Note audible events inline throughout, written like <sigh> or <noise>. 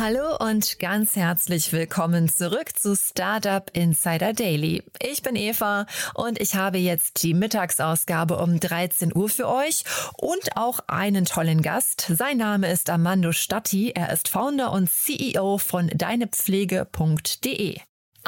Hallo und ganz herzlich willkommen zurück zu Startup Insider Daily. Ich bin Eva und ich habe jetzt die Mittagsausgabe um 13 Uhr für euch und auch einen tollen Gast. Sein Name ist Armando Statti. Er ist Founder und CEO von deinepflege.de.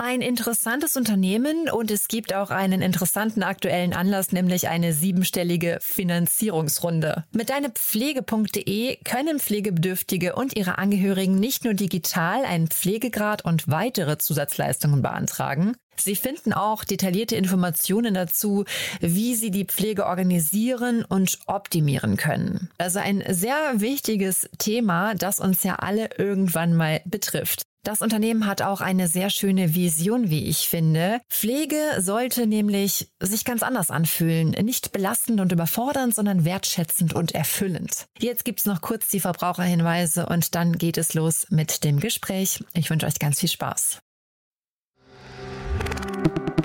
Ein interessantes Unternehmen und es gibt auch einen interessanten aktuellen Anlass, nämlich eine siebenstellige Finanzierungsrunde. Mit deinepflege.de können Pflegebedürftige und ihre Angehörigen nicht nur digital einen Pflegegrad und weitere Zusatzleistungen beantragen, Sie finden auch detaillierte Informationen dazu, wie Sie die Pflege organisieren und optimieren können. Also ein sehr wichtiges Thema, das uns ja alle irgendwann mal betrifft. Das Unternehmen hat auch eine sehr schöne Vision, wie ich finde. Pflege sollte nämlich sich ganz anders anfühlen. Nicht belastend und überfordernd, sondern wertschätzend und erfüllend. Jetzt gibt's noch kurz die Verbraucherhinweise und dann geht es los mit dem Gespräch. Ich wünsche euch ganz viel Spaß.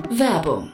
Werbung.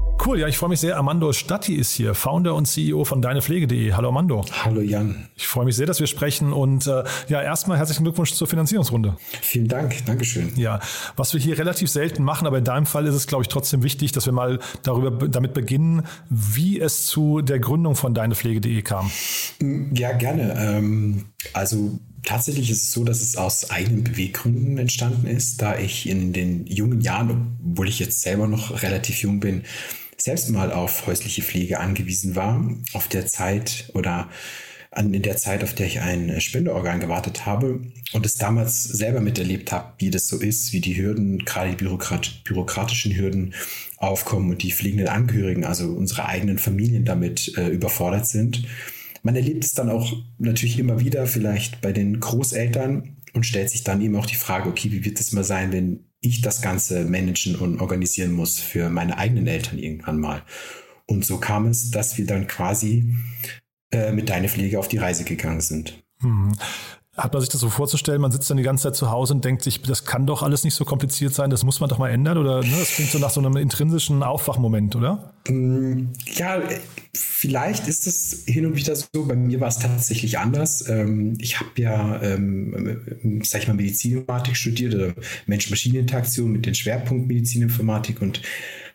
Cool, ja, ich freue mich sehr. Armando Statti ist hier, Founder und CEO von deinepflege.de. Hallo Armando. Hallo Jan. Ich freue mich sehr, dass wir sprechen und äh, ja, erstmal herzlichen Glückwunsch zur Finanzierungsrunde. Vielen Dank, Dankeschön. Ja, was wir hier relativ selten machen, aber in deinem Fall ist es, glaube ich, trotzdem wichtig, dass wir mal darüber damit beginnen, wie es zu der Gründung von deinepflege.de kam. Ja, gerne. Ähm, also Tatsächlich ist es so, dass es aus eigenen Beweggründen entstanden ist, da ich in den jungen Jahren, obwohl ich jetzt selber noch relativ jung bin, selbst mal auf häusliche Pflege angewiesen war, auf der Zeit oder an, in der Zeit, auf der ich ein Spendeorgan gewartet habe und es damals selber miterlebt habe, wie das so ist, wie die Hürden, gerade die Bürokrat bürokratischen Hürden aufkommen und die pflegenden Angehörigen, also unsere eigenen Familien damit äh, überfordert sind. Man erlebt es dann auch natürlich immer wieder, vielleicht bei den Großeltern und stellt sich dann eben auch die Frage, okay, wie wird es mal sein, wenn ich das Ganze managen und organisieren muss für meine eigenen Eltern irgendwann mal. Und so kam es, dass wir dann quasi äh, mit deiner Pflege auf die Reise gegangen sind. Hat man sich das so vorzustellen, man sitzt dann die ganze Zeit zu Hause und denkt sich, das kann doch alles nicht so kompliziert sein, das muss man doch mal ändern? Oder ne, das klingt so nach so einem intrinsischen Aufwachmoment, oder? Mm, ja, vielleicht ist es hin und wieder so. Bei mir war es tatsächlich anders. Ähm, ich habe ja, ähm, sag ich mal, Medizininformatik studiert oder Mensch-Maschinen-Interaktion mit dem Schwerpunkt Medizininformatik und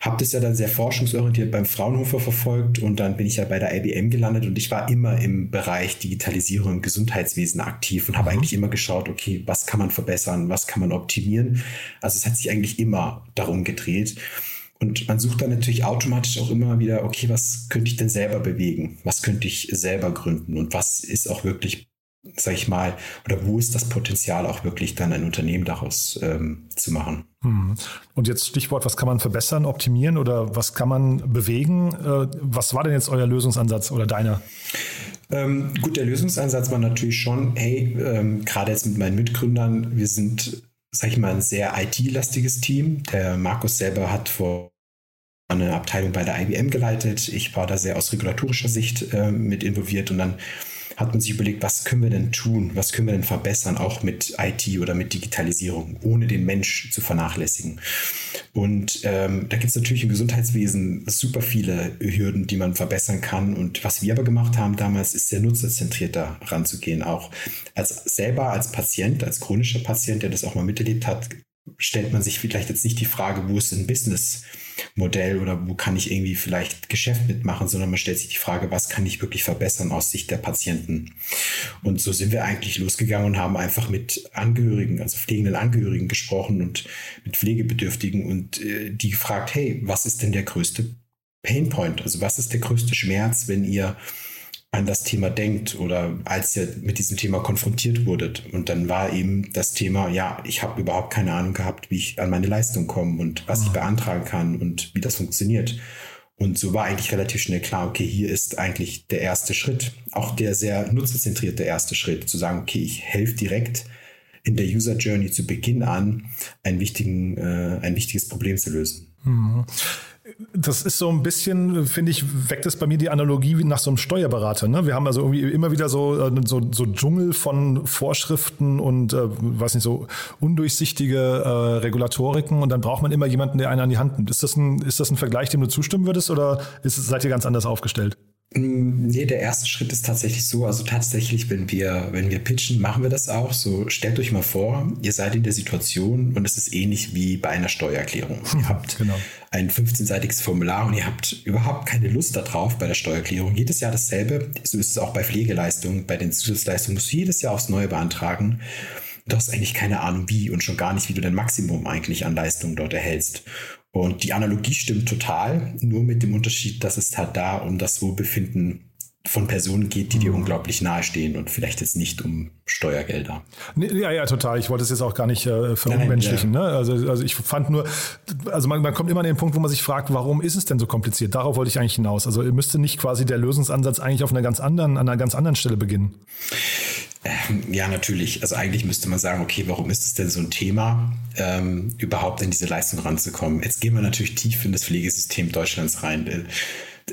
habe das ja dann sehr forschungsorientiert beim Fraunhofer verfolgt und dann bin ich ja bei der IBM gelandet und ich war immer im Bereich Digitalisierung im Gesundheitswesen aktiv und habe mhm. eigentlich immer geschaut, okay, was kann man verbessern, was kann man optimieren. Also es hat sich eigentlich immer darum gedreht. Und man sucht dann natürlich automatisch auch immer wieder, okay, was könnte ich denn selber bewegen? Was könnte ich selber gründen? Und was ist auch wirklich sag ich mal, oder wo ist das Potenzial auch wirklich dann ein Unternehmen daraus ähm, zu machen? Hm. Und jetzt Stichwort, was kann man verbessern, optimieren oder was kann man bewegen? Äh, was war denn jetzt euer Lösungsansatz oder deiner? Ähm, gut, der Lösungsansatz war natürlich schon, hey, ähm, gerade jetzt mit meinen Mitgründern, wir sind, sag ich mal, ein sehr IT-lastiges Team. Der Markus selber hat vor eine Abteilung bei der IBM geleitet. Ich war da sehr aus regulatorischer Sicht äh, mit involviert und dann hat man sich überlegt, was können wir denn tun, was können wir denn verbessern, auch mit IT oder mit Digitalisierung, ohne den Mensch zu vernachlässigen. Und ähm, da gibt es natürlich im Gesundheitswesen super viele Hürden, die man verbessern kann. Und was wir aber gemacht haben damals, ist sehr nutzerzentrierter ranzugehen. Auch als selber als Patient, als chronischer Patient, der das auch mal miterlebt hat, stellt man sich vielleicht jetzt nicht die Frage, wo ist ein Businessmodell oder wo kann ich irgendwie vielleicht Geschäft mitmachen, sondern man stellt sich die Frage, was kann ich wirklich verbessern aus Sicht der Patienten. Und so sind wir eigentlich losgegangen und haben einfach mit Angehörigen, also pflegenden Angehörigen gesprochen und mit Pflegebedürftigen und äh, die gefragt, hey, was ist denn der größte Painpoint? Also was ist der größte Schmerz, wenn ihr an das Thema denkt oder als ihr mit diesem Thema konfrontiert wurdet. Und dann war eben das Thema, ja, ich habe überhaupt keine Ahnung gehabt, wie ich an meine Leistung komme und was ich mhm. beantragen kann und wie das funktioniert. Und so war eigentlich relativ schnell klar, okay, hier ist eigentlich der erste Schritt, auch der sehr nutzerzentrierte erste Schritt, zu sagen, okay, ich helfe direkt in der User Journey zu Beginn an, einen wichtigen, äh, ein wichtiges Problem zu lösen. Mhm das ist so ein bisschen, finde ich, weckt es bei mir die Analogie wie nach so einem Steuerberater. Ne? Wir haben also irgendwie immer wieder so, äh, so, so Dschungel von Vorschriften und, äh, weiß nicht, so undurchsichtige äh, Regulatoriken und dann braucht man immer jemanden, der einen an die Hand nimmt. Ist das ein, ist das ein Vergleich, dem du zustimmen würdest oder ist, seid ihr ganz anders aufgestellt? Mm, nee, der erste Schritt ist tatsächlich so, also tatsächlich, wenn wir, wenn wir pitchen, machen wir das auch. So, stellt euch mal vor, ihr seid in der Situation und es ist ähnlich wie bei einer Steuererklärung. Ihr habt genau. ein 15-seitiges Formular und ihr habt überhaupt keine Lust darauf bei der Steuererklärung. Jedes Jahr dasselbe. So ist es auch bei Pflegeleistungen. Bei den Zusatzleistungen musst du jedes Jahr aufs Neue beantragen. Du hast eigentlich keine Ahnung wie und schon gar nicht, wie du dein Maximum eigentlich an Leistungen dort erhältst. Und die Analogie stimmt total, nur mit dem Unterschied, dass es halt da um das Wohlbefinden von Personen geht, die dir mhm. unglaublich nahestehen und vielleicht jetzt nicht um Steuergelder. Nee, ja, ja, total. Ich wollte es jetzt auch gar nicht äh, verunmenschlichen. Ja. Ne? Also, also ich fand nur, also man, man kommt immer an den Punkt, wo man sich fragt, warum ist es denn so kompliziert? Darauf wollte ich eigentlich hinaus. Also müsste nicht quasi der Lösungsansatz eigentlich auf einer ganz anderen, an einer ganz anderen Stelle beginnen? Ähm, ja, natürlich. Also eigentlich müsste man sagen, okay, warum ist es denn so ein Thema, ähm, überhaupt in diese Leistung ranzukommen? Jetzt gehen wir natürlich tief in das Pflegesystem Deutschlands rein.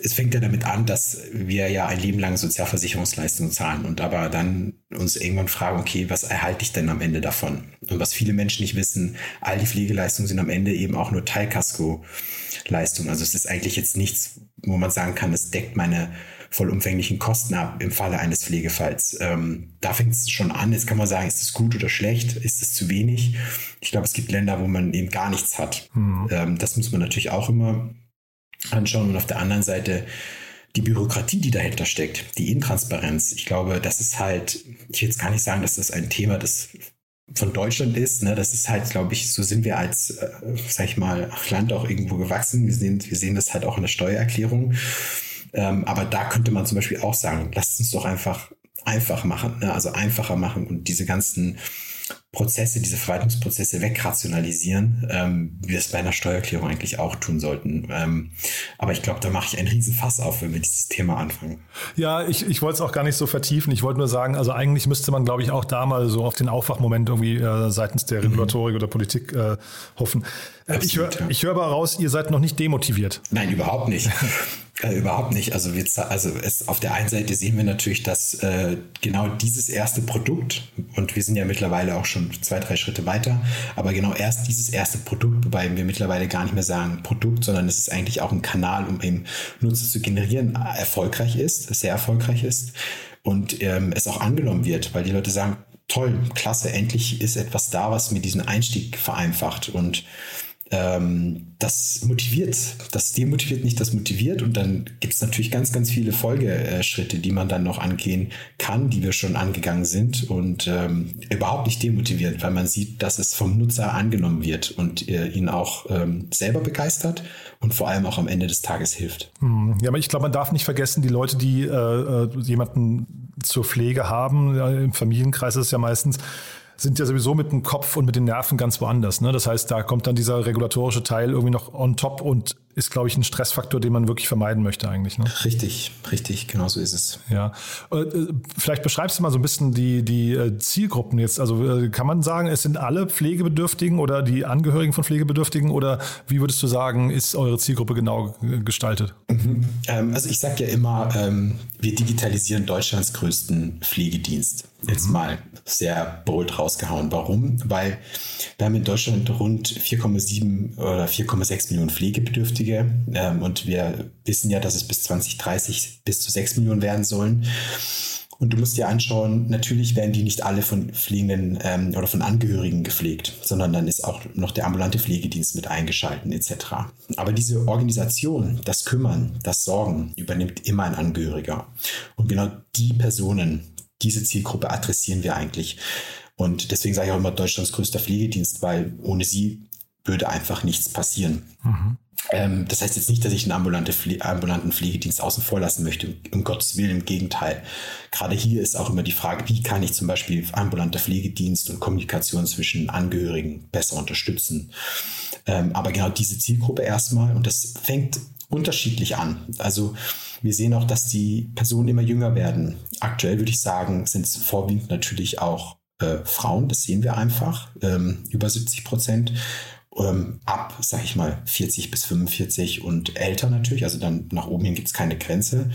Es fängt ja damit an, dass wir ja ein Leben lang Sozialversicherungsleistungen zahlen und aber dann uns irgendwann fragen, okay, was erhalte ich denn am Ende davon? Und was viele Menschen nicht wissen, all die Pflegeleistungen sind am Ende eben auch nur Teilkasko-Leistungen. Also es ist eigentlich jetzt nichts, wo man sagen kann, es deckt meine vollumfänglichen Kosten ab im Falle eines Pflegefalls. Ähm, da fängt es schon an. Jetzt kann man sagen, ist es gut oder schlecht? Ist es zu wenig? Ich glaube, es gibt Länder, wo man eben gar nichts hat. Mhm. Ähm, das muss man natürlich auch immer anschauen. Und auf der anderen Seite die Bürokratie, die dahinter steckt, die Intransparenz. Ich glaube, das ist halt, ich will jetzt gar nicht sagen, dass das ein Thema des von Deutschland ist. Ne? Das ist halt, glaube ich, so sind wir als, äh, sag ich mal, Land auch irgendwo gewachsen. Wir sehen, wir sehen das halt auch in der Steuererklärung. Ähm, aber da könnte man zum Beispiel auch sagen, lasst uns doch einfach einfach machen, ne? also einfacher machen und diese ganzen Prozesse, diese Verwaltungsprozesse wegrationalisieren, ähm, wie wir es bei einer Steuererklärung eigentlich auch tun sollten. Ähm, aber ich glaube, da mache ich einen riesen Fass auf, wenn wir dieses Thema anfangen. Ja, ich, ich wollte es auch gar nicht so vertiefen. Ich wollte nur sagen, also eigentlich müsste man, glaube ich, auch da mal so auf den Aufwachmoment irgendwie äh, seitens der Regulatorik mhm. oder Politik äh, hoffen. Äh, Absolut, ich höre ja. hör aber raus, ihr seid noch nicht demotiviert. Nein, überhaupt nicht. <laughs> Äh, überhaupt nicht. Also, wir, also es, auf der einen Seite sehen wir natürlich, dass äh, genau dieses erste Produkt, und wir sind ja mittlerweile auch schon zwei, drei Schritte weiter, aber genau erst dieses erste Produkt, wobei wir mittlerweile gar nicht mehr sagen Produkt, sondern es ist eigentlich auch ein Kanal, um eben Nutzer zu generieren, erfolgreich ist, sehr erfolgreich ist und ähm, es auch angenommen wird, weil die Leute sagen, toll, klasse, endlich ist etwas da, was mir diesen Einstieg vereinfacht. Und ähm, das motiviert. Das demotiviert nicht, das motiviert. Und dann gibt es natürlich ganz, ganz viele Folgeschritte, die man dann noch angehen kann, die wir schon angegangen sind und ähm, überhaupt nicht demotiviert, weil man sieht, dass es vom Nutzer angenommen wird und äh, ihn auch ähm, selber begeistert und vor allem auch am Ende des Tages hilft. Hm. Ja, aber ich glaube, man darf nicht vergessen, die Leute, die äh, äh jemanden zur Pflege haben, im Familienkreis ist es ja meistens, sind ja sowieso mit dem Kopf und mit den Nerven ganz woanders. Ne? Das heißt, da kommt dann dieser regulatorische Teil irgendwie noch on top und ist, glaube ich, ein Stressfaktor, den man wirklich vermeiden möchte eigentlich. Ne? Richtig, richtig, genau so ist es. Ja. Äh, äh, vielleicht beschreibst du mal so ein bisschen die, die äh, Zielgruppen jetzt. Also kann man sagen, es sind alle Pflegebedürftigen oder die Angehörigen von Pflegebedürftigen oder wie würdest du sagen, ist eure Zielgruppe genau gestaltet? Mhm. Ähm, also ich sage ja immer, ähm, wir digitalisieren Deutschlands größten Pflegedienst. Jetzt mhm. mal sehr bold rausgehauen. Warum? Weil wir haben in Deutschland rund 4,7 oder 4,6 Millionen Pflegebedürftige Bedürftige. Ähm, und wir wissen ja, dass es bis 2030 bis zu 6 Millionen werden sollen. Und du musst dir anschauen, natürlich werden die nicht alle von Pflegenden ähm, oder von Angehörigen gepflegt, sondern dann ist auch noch der ambulante Pflegedienst mit eingeschalten etc. Aber diese Organisation, das Kümmern, das Sorgen übernimmt immer ein Angehöriger. Und genau die Personen, diese Zielgruppe adressieren wir eigentlich. Und deswegen sage ich auch immer Deutschlands größter Pflegedienst, weil ohne sie würde einfach nichts passieren. Mhm. Ähm, das heißt jetzt nicht, dass ich einen ambulante Pfle ambulanten Pflegedienst außen vor lassen möchte. Um Gottes Willen, im Gegenteil. Gerade hier ist auch immer die Frage, wie kann ich zum Beispiel ambulanter Pflegedienst und Kommunikation zwischen Angehörigen besser unterstützen. Ähm, aber genau diese Zielgruppe erstmal, und das fängt unterschiedlich an. Also wir sehen auch, dass die Personen immer jünger werden. Aktuell würde ich sagen, sind es vorwiegend natürlich auch äh, Frauen, das sehen wir einfach, ähm, über 70 Prozent ähm, ab, sag ich mal, 40 bis 45 und älter natürlich. Also dann nach oben hin gibt es keine Grenze.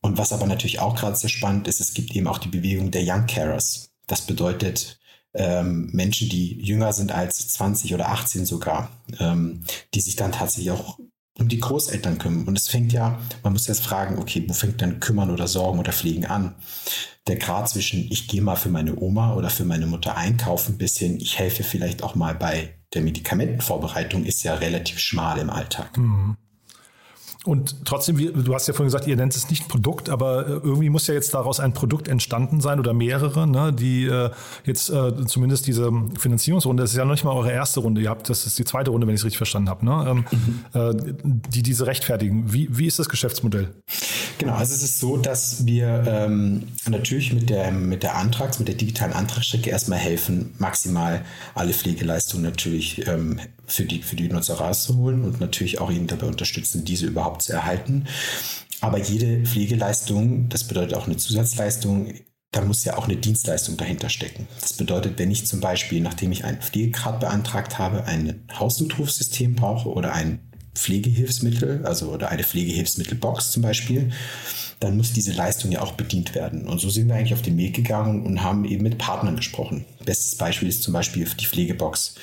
Und was aber natürlich auch gerade sehr spannend ist, es gibt eben auch die Bewegung der Young Carers. Das bedeutet ähm, Menschen, die jünger sind als 20 oder 18 sogar, ähm, die sich dann tatsächlich auch um die Großeltern kümmern. Und es fängt ja, man muss jetzt fragen, okay, wo fängt dann kümmern oder sorgen oder pflegen an? Der Grad zwischen, ich gehe mal für meine Oma oder für meine Mutter einkaufen, bis hin, ich helfe vielleicht auch mal bei der Medikamentenvorbereitung ist ja relativ schmal im Alltag. Mhm. Und trotzdem, du hast ja vorhin gesagt, ihr nennt es nicht Produkt, aber äh, irgendwie muss ja jetzt daraus ein Produkt entstanden sein oder mehrere, ne, die äh, jetzt äh, zumindest diese Finanzierungsrunde, das ist ja noch nicht mal eure erste Runde, ihr habt, das ist die zweite Runde, wenn ich es richtig verstanden habe, ne, ähm, mhm. äh, die diese rechtfertigen. Wie, wie ist das Geschäftsmodell? Genau, also es ist so, dass wir ähm, natürlich mit der, mit der Antrags-, mit der digitalen Antragsstrecke erstmal helfen, maximal alle Pflegeleistungen natürlich ähm, für, die, für die Nutzer rauszuholen und natürlich auch ihnen dabei unterstützen, diese überhaupt zu erhalten. Aber jede Pflegeleistung, das bedeutet auch eine Zusatzleistung, da muss ja auch eine Dienstleistung dahinter stecken. Das bedeutet, wenn ich zum Beispiel, nachdem ich einen Pflegegrad beantragt habe, ein Hausnotrufsystem brauche oder ein Pflegehilfsmittel, also oder eine Pflegehilfsmittelbox zum Beispiel, dann muss diese Leistung ja auch bedient werden. Und so sind wir eigentlich auf den Weg gegangen und haben eben mit Partnern gesprochen. Bestes Beispiel ist zum Beispiel die Pflegebox.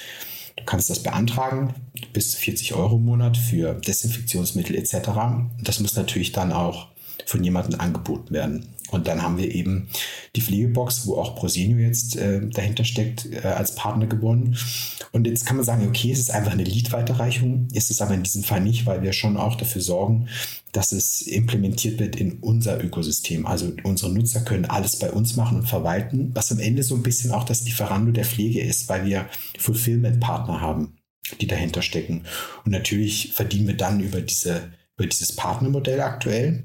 Du kannst das beantragen, bis 40 Euro im Monat für Desinfektionsmittel etc. Das muss natürlich dann auch von jemandem angeboten werden. Und dann haben wir eben die Pflegebox, wo auch Prosenio jetzt äh, dahinter steckt, äh, als Partner gewonnen. Und jetzt kann man sagen, okay, es ist einfach eine Lead-Weiterreichung, ist es aber in diesem Fall nicht, weil wir schon auch dafür sorgen, dass es implementiert wird in unser Ökosystem. Also unsere Nutzer können alles bei uns machen und verwalten, was am Ende so ein bisschen auch das Lieferando der Pflege ist, weil wir Fulfillment-Partner haben, die dahinter stecken. Und natürlich verdienen wir dann über diese über dieses Partnermodell aktuell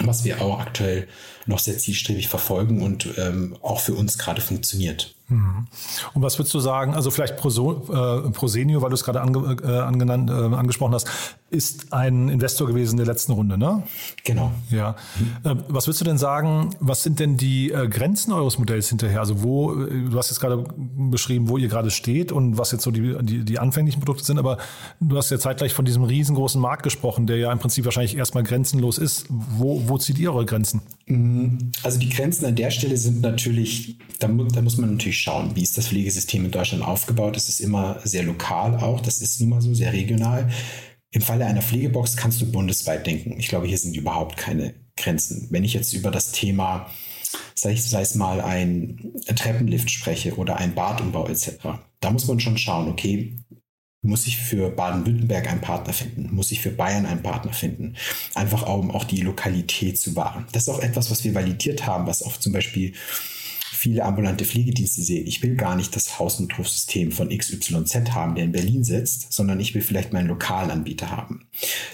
was wir auch aktuell noch sehr zielstrebig verfolgen und ähm, auch für uns gerade funktioniert. Mhm. Und was würdest du sagen, also vielleicht Proso, äh, Prosenio, weil du es gerade ange, äh, angenannt, äh, angesprochen hast, ist ein Investor gewesen der letzten Runde, ne? Genau. Ja. Mhm. was würdest du denn sagen, was sind denn die äh, Grenzen eures Modells hinterher? Also wo, äh, du hast jetzt gerade beschrieben, wo ihr gerade steht und was jetzt so die, die, die anfänglichen Produkte sind, aber du hast ja zeitgleich von diesem riesengroßen Markt gesprochen, der ja im Prinzip wahrscheinlich erstmal grenzenlos ist. Wo, wo zieht ihr eure Grenzen? Mhm. Also die Grenzen an der Stelle sind natürlich, da, da muss man natürlich schauen, wie ist das Pflegesystem in Deutschland aufgebaut. Es ist immer sehr lokal auch, das ist nun mal so sehr regional. Im Falle einer Pflegebox kannst du bundesweit denken. Ich glaube, hier sind überhaupt keine Grenzen. Wenn ich jetzt über das Thema, sei, sei es mal ein Treppenlift spreche oder ein Badumbau etc., da muss man schon schauen, okay, muss ich für Baden-Württemberg einen Partner finden? Muss ich für Bayern einen Partner finden? Einfach auch, um auch die Lokalität zu wahren. Das ist auch etwas, was wir validiert haben, was auch zum Beispiel viele ambulante Pflegedienste sehen. Ich will gar nicht das Hausnotrufsystem von XYZ haben, der in Berlin sitzt, sondern ich will vielleicht meinen lokalen Anbieter haben.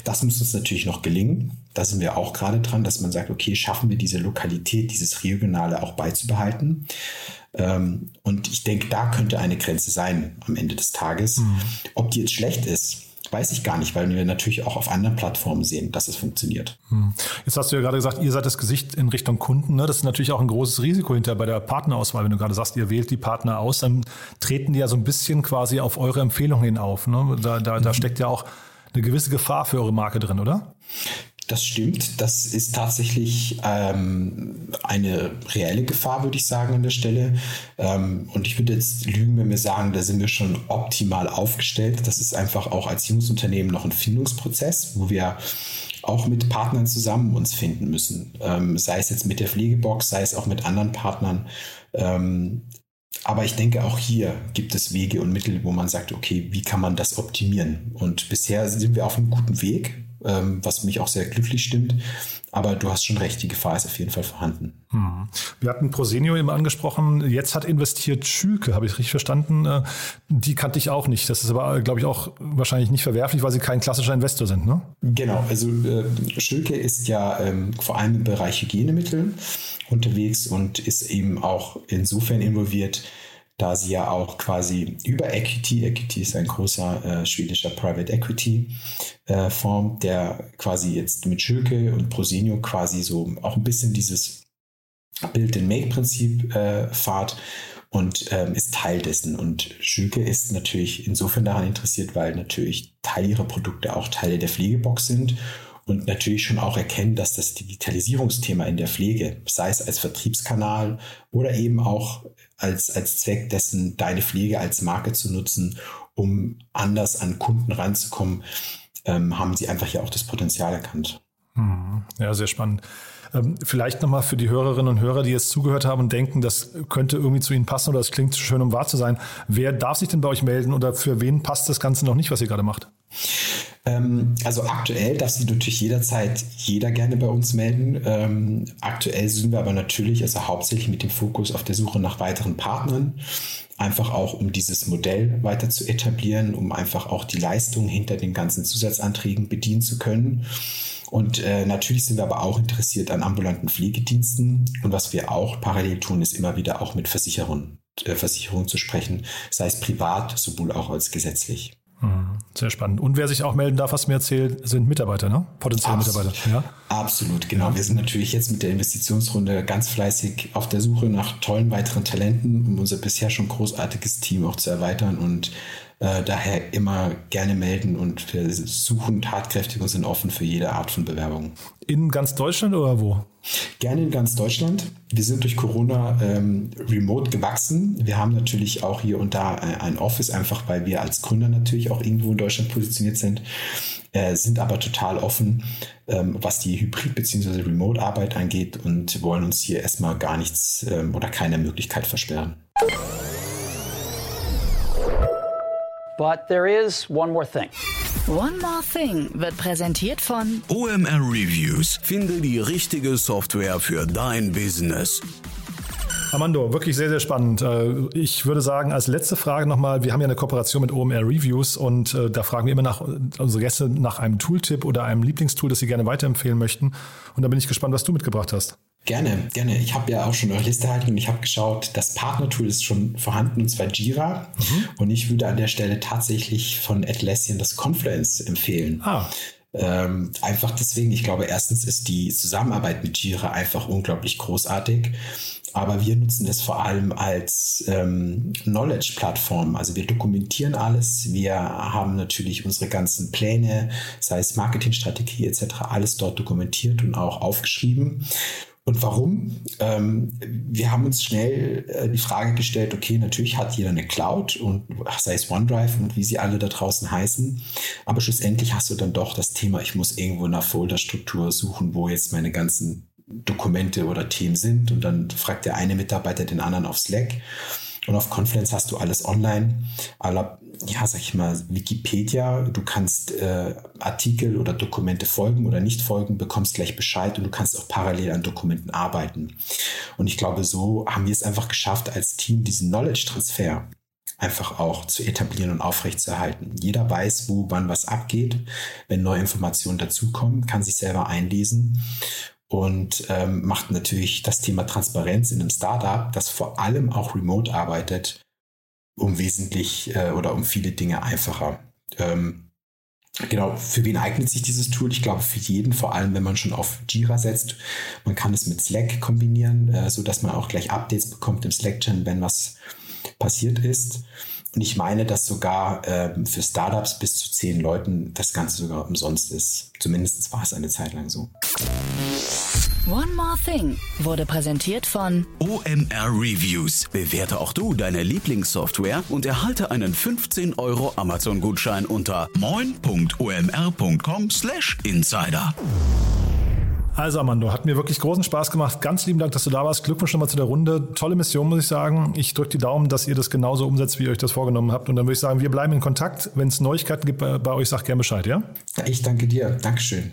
Das muss uns natürlich noch gelingen. Da sind wir auch gerade dran, dass man sagt, okay, schaffen wir diese Lokalität, dieses Regionale auch beizubehalten. Ähm, und ich denke, da könnte eine Grenze sein am Ende des Tages. Mhm. Ob die jetzt schlecht ist, weiß ich gar nicht, weil wir natürlich auch auf anderen Plattformen sehen, dass es funktioniert. Hm. Jetzt hast du ja gerade gesagt, ihr seid das Gesicht in Richtung Kunden. Ne? Das ist natürlich auch ein großes Risiko hinter bei der Partnerauswahl. Wenn du gerade sagst, ihr wählt die Partner aus, dann treten die ja so ein bisschen quasi auf eure Empfehlungen hin auf. Ne? Da, da, da mhm. steckt ja auch eine gewisse Gefahr für eure Marke drin, oder? Das stimmt. Das ist tatsächlich ähm, eine reelle Gefahr, würde ich sagen, an der Stelle. Ähm, und ich würde jetzt lügen, wenn wir sagen, da sind wir schon optimal aufgestellt. Das ist einfach auch als Jungsunternehmen noch ein Findungsprozess, wo wir auch mit Partnern zusammen uns finden müssen. Ähm, sei es jetzt mit der Pflegebox, sei es auch mit anderen Partnern. Ähm, aber ich denke, auch hier gibt es Wege und Mittel, wo man sagt, okay, wie kann man das optimieren? Und bisher sind wir auf einem guten Weg, was mich auch sehr glücklich stimmt. Aber du hast schon recht, die Gefahr ist auf jeden Fall vorhanden. Hm. Wir hatten Prosenio eben angesprochen. Jetzt hat investiert Schülke, habe ich richtig verstanden. Äh, die kannte ich auch nicht. Das ist aber, glaube ich, auch wahrscheinlich nicht verwerflich, weil sie kein klassischer Investor sind, ne? Genau. Also äh, Schülke ist ja ähm, vor allem im Bereich Hygienemittel unterwegs und ist eben auch insofern involviert, da sie ja auch quasi über Equity, Equity ist ein großer äh, schwedischer Private Equity äh, Fonds, der quasi jetzt mit Schülke und Prosenio quasi so auch ein bisschen dieses Build-and-Make-Prinzip äh, fahrt und ähm, ist Teil dessen. Und Schülke ist natürlich insofern daran interessiert, weil natürlich Teil ihrer Produkte auch Teile der Pflegebox sind und natürlich schon auch erkennen, dass das Digitalisierungsthema in der Pflege, sei es als Vertriebskanal oder eben auch als, als Zweck dessen, deine Pflege als Marke zu nutzen, um anders an Kunden ranzukommen, ähm, haben sie einfach ja auch das Potenzial erkannt. Hm. Ja, sehr spannend. Ähm, vielleicht nochmal für die Hörerinnen und Hörer, die jetzt zugehört haben und denken, das könnte irgendwie zu Ihnen passen oder das klingt schön, um wahr zu sein. Wer darf sich denn bei euch melden oder für wen passt das Ganze noch nicht, was ihr gerade macht? Ähm, also aktuell darf sich natürlich jederzeit jeder gerne bei uns melden. Ähm, aktuell sind wir aber natürlich, also hauptsächlich mit dem Fokus auf der Suche nach weiteren Partnern. Einfach auch, um dieses Modell weiter zu etablieren, um einfach auch die Leistung hinter den ganzen Zusatzanträgen bedienen zu können. Und äh, natürlich sind wir aber auch interessiert an ambulanten Pflegediensten. Und was wir auch parallel tun, ist immer wieder auch mit Versicherungen, äh, Versicherungen zu sprechen, sei es privat, sowohl auch als gesetzlich. Mhm. Sehr spannend. Und wer sich auch melden darf, was mir erzählt, sind Mitarbeiter, ne? Potenzielle Absolut. Mitarbeiter. Ja? Absolut, genau. Wir sind natürlich jetzt mit der Investitionsrunde ganz fleißig auf der Suche nach tollen weiteren Talenten, um unser bisher schon großartiges Team auch zu erweitern und äh, daher immer gerne melden und wir suchen tatkräftig und sind offen für jede Art von Bewerbung. In ganz Deutschland oder wo? Gerne in ganz Deutschland. Wir sind durch Corona ähm, remote gewachsen. Wir haben natürlich auch hier und da ein Office, einfach weil wir als Gründer natürlich auch irgendwo in Deutschland positioniert sind, äh, sind aber total offen, ähm, was die Hybrid- bzw. Remote-Arbeit angeht und wollen uns hier erstmal gar nichts ähm, oder keine Möglichkeit versperren. But there is one more thing. One More Thing wird präsentiert von OMR Reviews. Finde die richtige Software für dein Business. Armando, wirklich sehr, sehr spannend. Äh, ich würde sagen, als letzte Frage nochmal, wir haben ja eine Kooperation mit OMR Reviews und äh, da fragen wir immer nach unsere Gäste nach einem Tooltip oder einem Lieblingstool, das sie gerne weiterempfehlen möchten. Und da bin ich gespannt, was du mitgebracht hast. Gerne, gerne. Ich habe ja auch schon eure Liste erhalten und ich habe geschaut, das Partner-Tool ist schon vorhanden und zwar Jira. Mhm. Und ich würde an der Stelle tatsächlich von Atlassian das Confluence empfehlen. Ah. Ähm, einfach deswegen, ich glaube, erstens ist die Zusammenarbeit mit Jira einfach unglaublich großartig. Aber wir nutzen es vor allem als ähm, Knowledge-Plattform. Also wir dokumentieren alles. Wir haben natürlich unsere ganzen Pläne, sei es Marketingstrategie etc., alles dort dokumentiert und auch aufgeschrieben. Und warum? Ähm, wir haben uns schnell äh, die Frage gestellt, okay, natürlich hat jeder eine Cloud und sei es OneDrive und wie sie alle da draußen heißen. Aber schlussendlich hast du dann doch das Thema, ich muss irgendwo einer Folderstruktur suchen, wo jetzt meine ganzen Dokumente oder Themen sind. Und dann fragt der eine Mitarbeiter den anderen auf Slack. Und auf Confluence hast du alles online. Aller, ja, sag ich mal, Wikipedia. Du kannst äh, Artikel oder Dokumente folgen oder nicht folgen, bekommst gleich Bescheid und du kannst auch parallel an Dokumenten arbeiten. Und ich glaube, so haben wir es einfach geschafft, als Team diesen Knowledge-Transfer einfach auch zu etablieren und aufrechtzuerhalten. Jeder weiß, wo wann was abgeht. Wenn neue Informationen dazukommen, kann sich selber einlesen und ähm, macht natürlich das Thema Transparenz in einem Startup, das vor allem auch remote arbeitet, um wesentlich äh, oder um viele Dinge einfacher. Ähm, genau, für wen eignet sich dieses Tool? Ich glaube, für jeden, vor allem wenn man schon auf Jira setzt. Man kann es mit Slack kombinieren, äh, so dass man auch gleich Updates bekommt im Slack-Channel, wenn was passiert ist. Und ich meine, dass sogar äh, für Startups bis zu zehn Leuten das Ganze sogar umsonst ist. Zumindest war es eine Zeit lang so. One More Thing wurde präsentiert von OMR Reviews. Bewerte auch du deine Lieblingssoftware und erhalte einen 15 Euro Amazon-Gutschein unter moin.omr.com/insider. Also Amando, hat mir wirklich großen Spaß gemacht. Ganz lieben Dank, dass du da warst. Glückwunsch nochmal zu der Runde. Tolle Mission, muss ich sagen. Ich drücke die Daumen, dass ihr das genauso umsetzt, wie ihr euch das vorgenommen habt. Und dann würde ich sagen, wir bleiben in Kontakt. Wenn es Neuigkeiten gibt bei, bei euch, sag gerne Bescheid, ja? Ich danke dir. Dankeschön.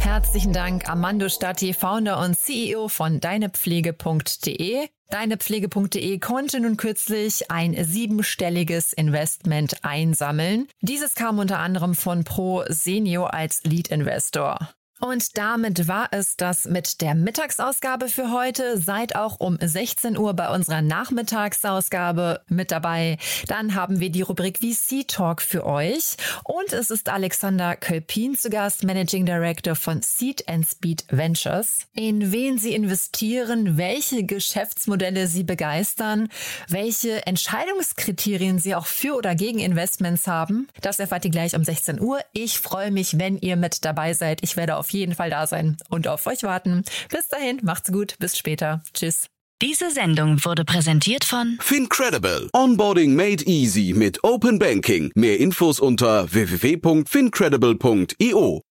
Herzlichen Dank, Amando Statti, Founder und CEO von deinepflege.de. Deinepflege.de konnte nun kürzlich ein siebenstelliges Investment einsammeln. Dieses kam unter anderem von Pro Senio als Lead Investor. Und damit war es das mit der Mittagsausgabe für heute. Seid auch um 16 Uhr bei unserer Nachmittagsausgabe mit dabei. Dann haben wir die Rubrik VC Talk für euch. Und es ist Alexander Kölpin zu Gast, Managing Director von Seed and Speed Ventures. In wen sie investieren, welche Geschäftsmodelle sie begeistern, welche Entscheidungskriterien sie auch für oder gegen Investments haben. Das erfahrt ihr gleich um 16 Uhr. Ich freue mich, wenn ihr mit dabei seid. Ich werde auf auf jeden Fall da sein und auf euch warten. Bis dahin, macht's gut, bis später. Tschüss. Diese Sendung wurde präsentiert von Fincredible. Onboarding made easy mit Open Banking. Mehr Infos unter www.fincredible.io.